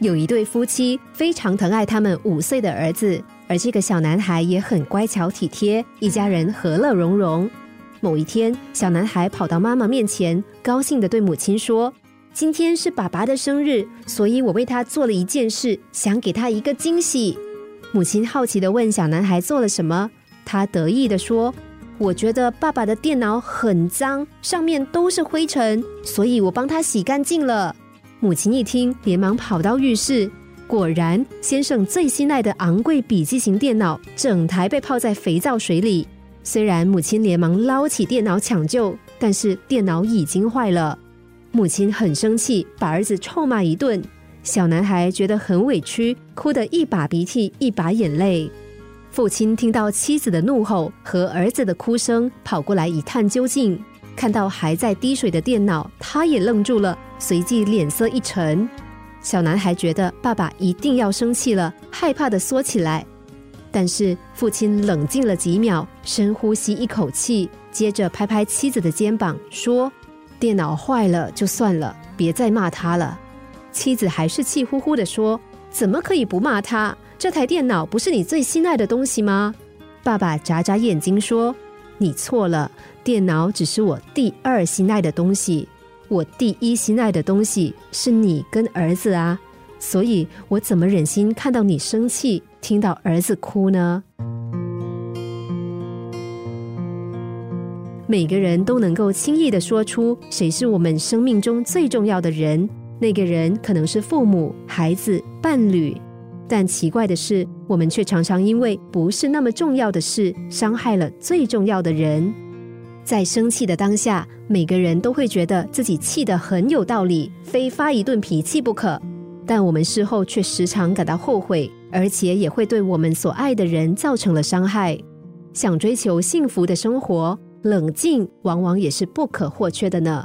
有一对夫妻非常疼爱他们五岁的儿子，而这个小男孩也很乖巧体贴，一家人和乐融融。某一天，小男孩跑到妈妈面前，高兴地对母亲说：“今天是爸爸的生日，所以我为他做了一件事，想给他一个惊喜。”母亲好奇地问小男孩做了什么，他得意地说：“我觉得爸爸的电脑很脏，上面都是灰尘，所以我帮他洗干净了。”母亲一听，连忙跑到浴室，果然，先生最心爱的昂贵笔记型电脑整台被泡在肥皂水里。虽然母亲连忙捞起电脑抢救，但是电脑已经坏了。母亲很生气，把儿子臭骂一顿。小男孩觉得很委屈，哭得一把鼻涕一把眼泪。父亲听到妻子的怒吼和儿子的哭声，跑过来一探究竟。看到还在滴水的电脑，他也愣住了，随即脸色一沉。小男孩觉得爸爸一定要生气了，害怕的缩起来。但是父亲冷静了几秒，深呼吸一口气，接着拍拍妻子的肩膀，说：“电脑坏了就算了，别再骂他了。”妻子还是气呼呼的说：“怎么可以不骂他？这台电脑不是你最心爱的东西吗？”爸爸眨眨眼睛说：“你错了，电脑只是我第二心爱的东西，我第一心爱的东西是你跟儿子啊，所以我怎么忍心看到你生气？”听到儿子哭呢，每个人都能够轻易的说出谁是我们生命中最重要的人，那个人可能是父母、孩子、伴侣。但奇怪的是，我们却常常因为不是那么重要的事，伤害了最重要的人。在生气的当下，每个人都会觉得自己气得很有道理，非发一顿脾气不可。但我们事后却时常感到后悔。而且也会对我们所爱的人造成了伤害。想追求幸福的生活，冷静往往也是不可或缺的呢。